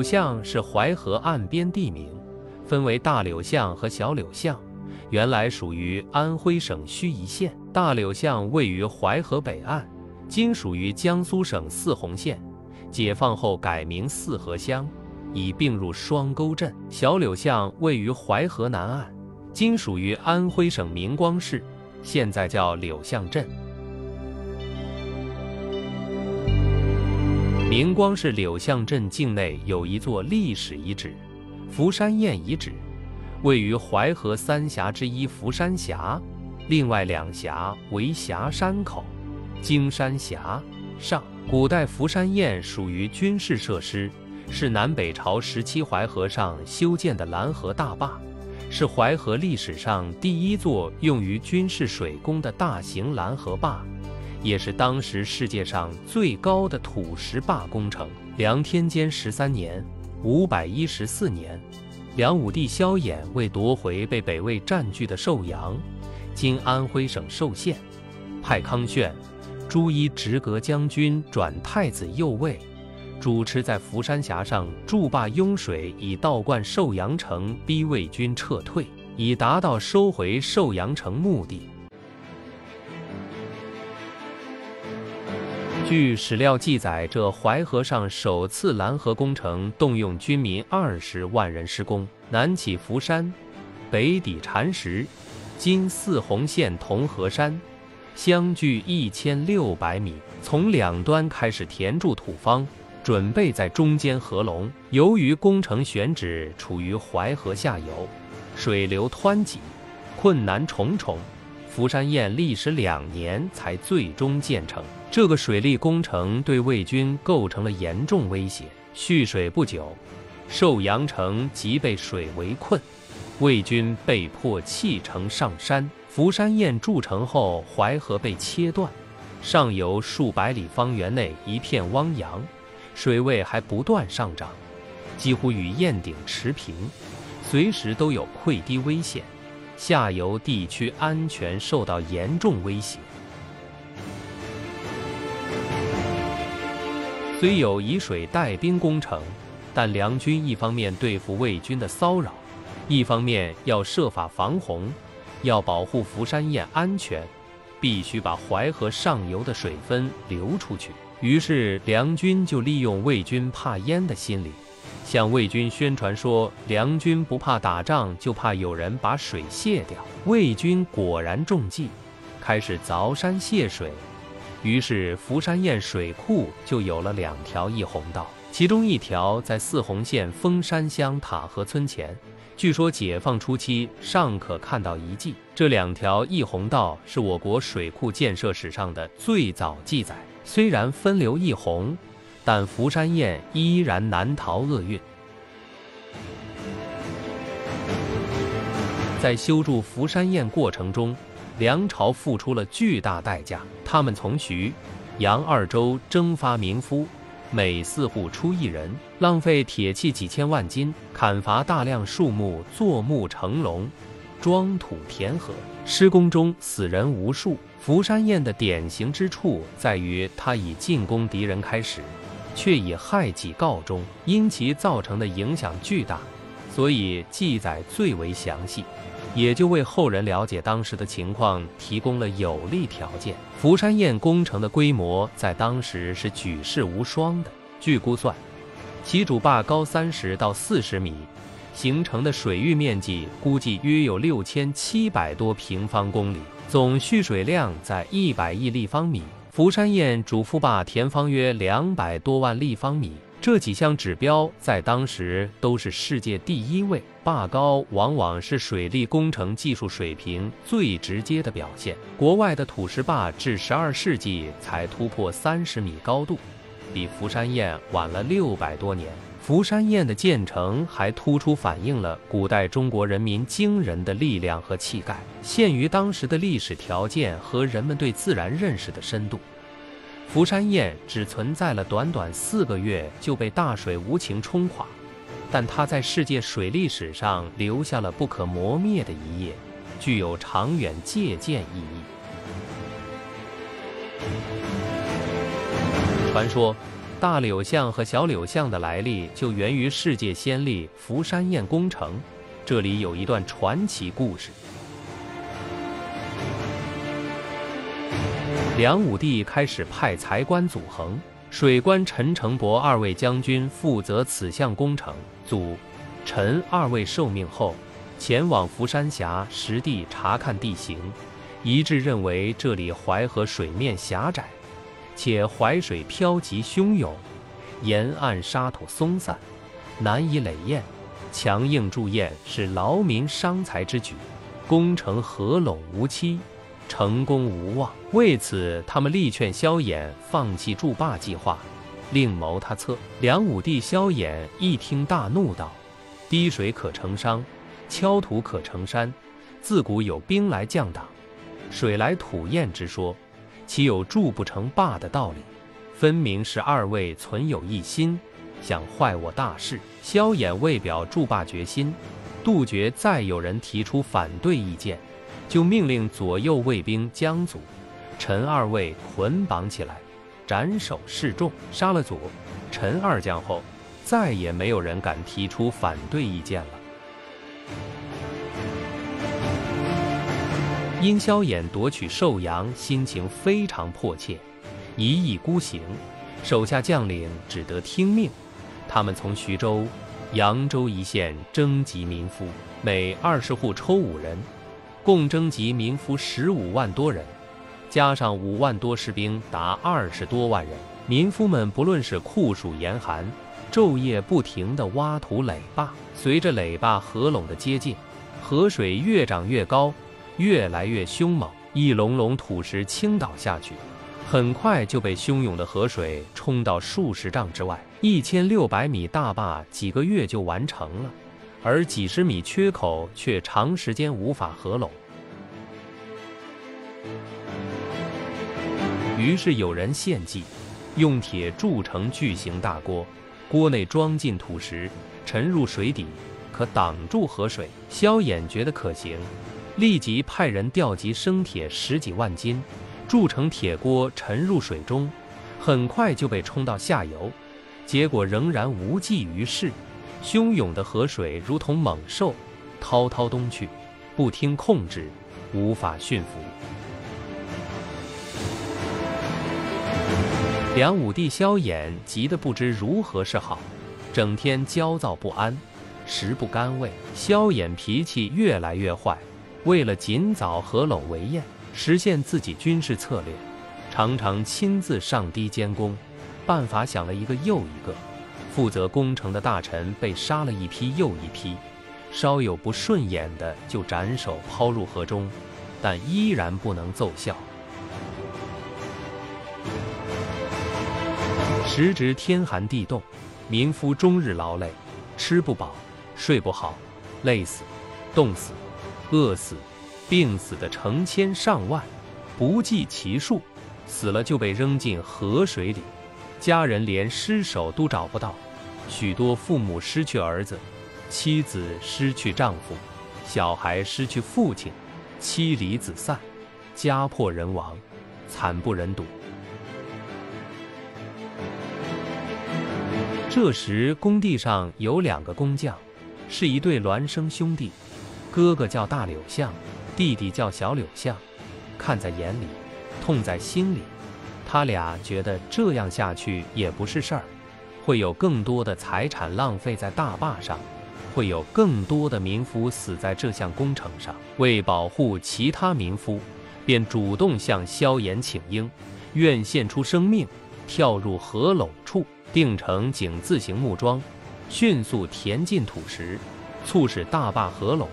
柳巷是淮河岸边地名，分为大柳巷和小柳巷，原来属于安徽省盱眙县。大柳巷位于淮河北岸，今属于江苏省泗洪县。解放后改名泗河乡，已并入双沟镇。小柳巷位于淮河南岸，今属于安徽省明光市，现在叫柳巷镇。明光市柳巷镇境内有一座历史遗址——福山堰遗址，位于淮河三峡之一福山峡，另外两峡为峡山口、荆山峡上。古代福山堰属于军事设施，是南北朝时期淮河上修建的拦河大坝，是淮河历史上第一座用于军事水工的大型拦河坝。也是当时世界上最高的土石坝工程。梁天监十三年（五百一十四年），梁武帝萧衍为夺回被北魏占据的寿阳（今安徽省寿县），派康炫、朱一直阁将军转太子右卫，主持在福山峡上筑坝拥水，以倒灌寿阳城，逼魏军撤退，以达到收回寿阳城目的。据史料记载，这淮河上首次拦河工程动用军民二十万人施工，南起福山，北抵禅石，今泗洪县铜河山，相距一千六百米。从两端开始填筑土方，准备在中间合龙。由于工程选址处于淮河下游，水流湍急，困难重重。福山堰历时两年才最终建成。这个水利工程对魏军构成了严重威胁。蓄水不久，寿阳城即被水围困，魏军被迫弃城上山。福山堰筑成后，淮河被切断，上游数百里方圆内一片汪洋，水位还不断上涨，几乎与堰顶持平，随时都有溃堤危险。下游地区安全受到严重威胁。虽有以水带兵工程，但梁军一方面对付魏军的骚扰，一方面要设法防洪，要保护福山堰安全，必须把淮河上游的水分流出去。于是梁军就利用魏军怕淹的心理。向魏军宣传说，梁军不怕打仗，就怕有人把水泄掉。魏军果然中计，开始凿山泄水，于是福山堰水库就有了两条溢洪道，其中一条在泗洪县丰山乡塔河村前，据说解放初期尚可看到遗迹。这两条溢洪道是我国水库建设史上的最早记载，虽然分流溢洪。但福山堰依然难逃厄运。在修筑福山堰过程中，梁朝付出了巨大代价。他们从徐、扬二州征发民夫，每四户出一人，浪费铁器几千万斤，砍伐大量树木，坐木成龙，装土填河。施工中死人无数。福山堰的典型之处在于，它以进攻敌人开始。却以害己告终，因其造成的影响巨大，所以记载最为详细，也就为后人了解当时的情况提供了有利条件。福山堰工程的规模在当时是举世无双的。据估算，其主坝高三十到四十米，形成的水域面积估计约有六千七百多平方公里，总蓄水量在一百亿立方米。福山堰主副坝填方约两百多万立方米，这几项指标在当时都是世界第一位。坝高往往是水利工程技术水平最直接的表现。国外的土石坝至十二世纪才突破三十米高度，比福山堰晚了六百多年。福山堰的建成还突出反映了古代中国人民惊人的力量和气概。限于当时的历史条件和人们对自然认识的深度，福山堰只存在了短短四个月就被大水无情冲垮，但它在世界水利史上留下了不可磨灭的一页，具有长远借鉴意义。传说。大柳巷和小柳巷的来历就源于世界先例福山堰工程。这里有一段传奇故事。梁武帝开始派财官祖恒、水官陈诚伯二位将军负责此项工程。祖、陈二位受命后，前往福山峡实地查看地形，一致认为这里淮河水面狭窄。且淮水漂急汹涌，沿岸沙土松散，难以垒堰，强硬筑堰是劳民伤财之举，工程合拢无期，成功无望。为此，他们力劝萧衍放弃筑坝计划，另谋他策。梁武帝萧衍一听，大怒道：“滴水可成商，敲土可成山。自古有兵来将挡，水来土掩之说。”岂有筑不成坝的道理？分明是二位存有一心，想坏我大事。萧衍为表筑坝决心，杜绝再有人提出反对意见，就命令左右卫兵将祖、陈二位捆绑起来，斩首示众。杀了祖、陈二将后，再也没有人敢提出反对意见了。因萧衍夺取寿阳，心情非常迫切，一意孤行，手下将领只得听命。他们从徐州、扬州一线征集民夫，每二十户抽五人，共征集民夫十五万多人，加上五万多士兵，达二十多万人。民夫们不论是酷暑严寒，昼夜不停地挖土垒坝。随着垒坝合拢的接近，河水越涨越高。越来越凶猛，一隆隆土石倾倒下去，很快就被汹涌的河水冲到数十丈之外。一千六百米大坝几个月就完成了，而几十米缺口却长时间无法合拢。于是有人献计，用铁铸成巨型大锅，锅内装进土石，沉入水底，可挡住河水。萧衍觉得可行。立即派人调集生铁十几万斤，铸成铁锅沉入水中，很快就被冲到下游。结果仍然无济于事，汹涌的河水如同猛兽，滔滔东去，不听控制，无法驯服。梁武帝萧衍急得不知如何是好，整天焦躁不安，食不甘味。萧衍脾气越来越坏。为了尽早合拢围堰，实现自己军事策略，常常亲自上堤监工，办法想了一个又一个。负责工程的大臣被杀了一批又一批，稍有不顺眼的就斩首抛入河中，但依然不能奏效。时值天寒地冻，民夫终日劳累，吃不饱，睡不好，累死，冻死。饿死、病死的成千上万，不计其数，死了就被扔进河水里，家人连尸首都找不到，许多父母失去儿子，妻子失去丈夫，小孩失去父亲，妻离子散，家破人亡，惨不忍睹。这时，工地上有两个工匠，是一对孪生兄弟。哥哥叫大柳巷，弟弟叫小柳巷，看在眼里，痛在心里。他俩觉得这样下去也不是事儿，会有更多的财产浪费在大坝上，会有更多的民夫死在这项工程上。为保护其他民夫，便主动向萧衍请缨，愿献出生命，跳入河垄处，定成井字形木桩，迅速填进土石，促使大坝合拢。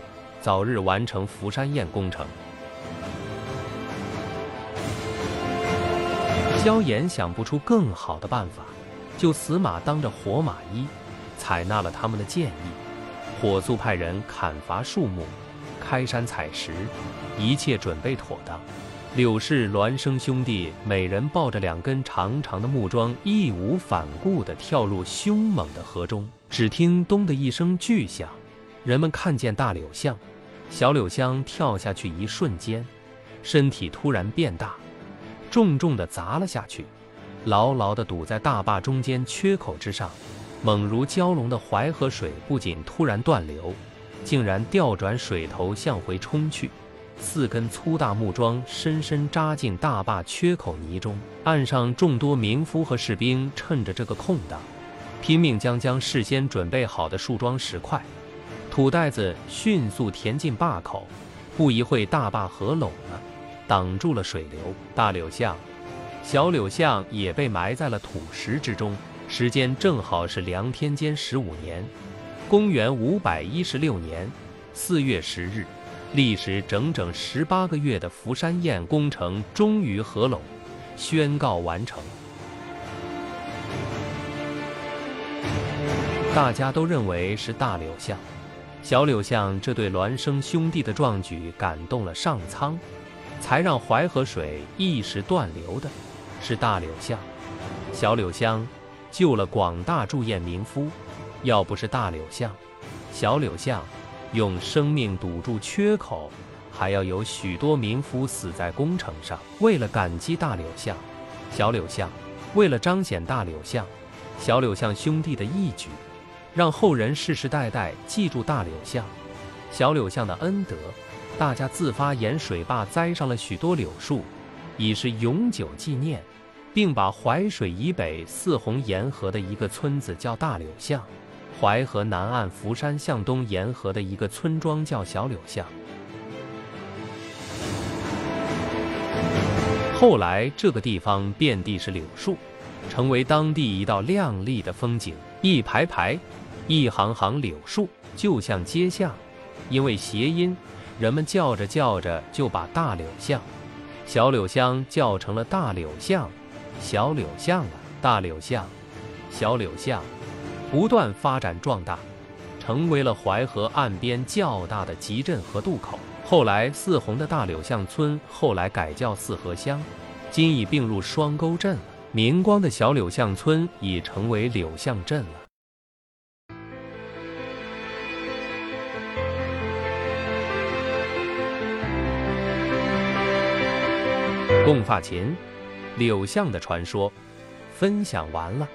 早日完成福山堰工程。萧炎想不出更好的办法，就死马当着活马医，采纳了他们的建议，火速派人砍伐树木，开山采石，一切准备妥当。柳氏孪生兄弟每人抱着两根长长的木桩，义无反顾地跳入凶猛的河中。只听“咚”的一声巨响。人们看见大柳巷、小柳香跳下去一瞬间，身体突然变大，重重地砸了下去，牢牢地堵在大坝中间缺口之上。猛如蛟龙的淮河水不仅突然断流，竟然调转水头向回冲去。四根粗大木桩深深扎进大坝缺口泥中，岸上众多民夫和士兵趁着这个空档，拼命将将事先准备好的树桩、石块、土袋子迅速填进坝口。不一会，大坝合拢了，挡住了水流。大柳巷、小柳巷也被埋在了土石之中。时间正好是梁天监十五年，公元五百一十六年四月十日。历时整整十八个月的福山堰工程终于合拢，宣告完成。大家都认为是大柳巷、小柳巷这对孪生兄弟的壮举感动了上苍，才让淮河水一时断流的，是大柳巷、小柳巷救了广大驻堰民夫。要不是大柳巷、小柳巷。用生命堵住缺口，还要有许多民夫死在工程上。为了感激大柳巷、小柳巷，为了彰显大柳巷、小柳巷兄弟的义举，让后人世世代代记住大柳巷、小柳巷的恩德，大家自发沿水坝栽上了许多柳树，以示永久纪念，并把淮水以北泗洪沿河的一个村子叫大柳巷。淮河南岸福山向东沿河的一个村庄叫小柳巷。后来这个地方遍地是柳树，成为当地一道亮丽的风景。一排排、一行行柳树，就像街巷。因为谐音，人们叫着叫着就把大柳巷、小柳乡叫成了大柳巷、小柳巷了。大柳巷、小柳巷。不断发展壮大，成为了淮河岸边较大的集镇和渡口。后来四洪的大柳巷村后来改叫四河乡，今已并入双沟镇了。明光的小柳巷村已成为柳巷镇了。共发琴，柳巷的传说，分享完了。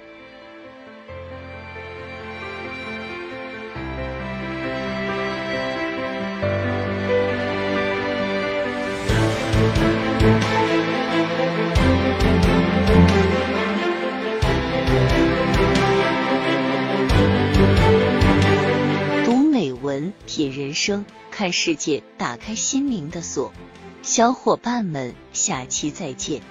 读美文品人生，看世界，打开心灵的锁。小伙伴们，下期再见。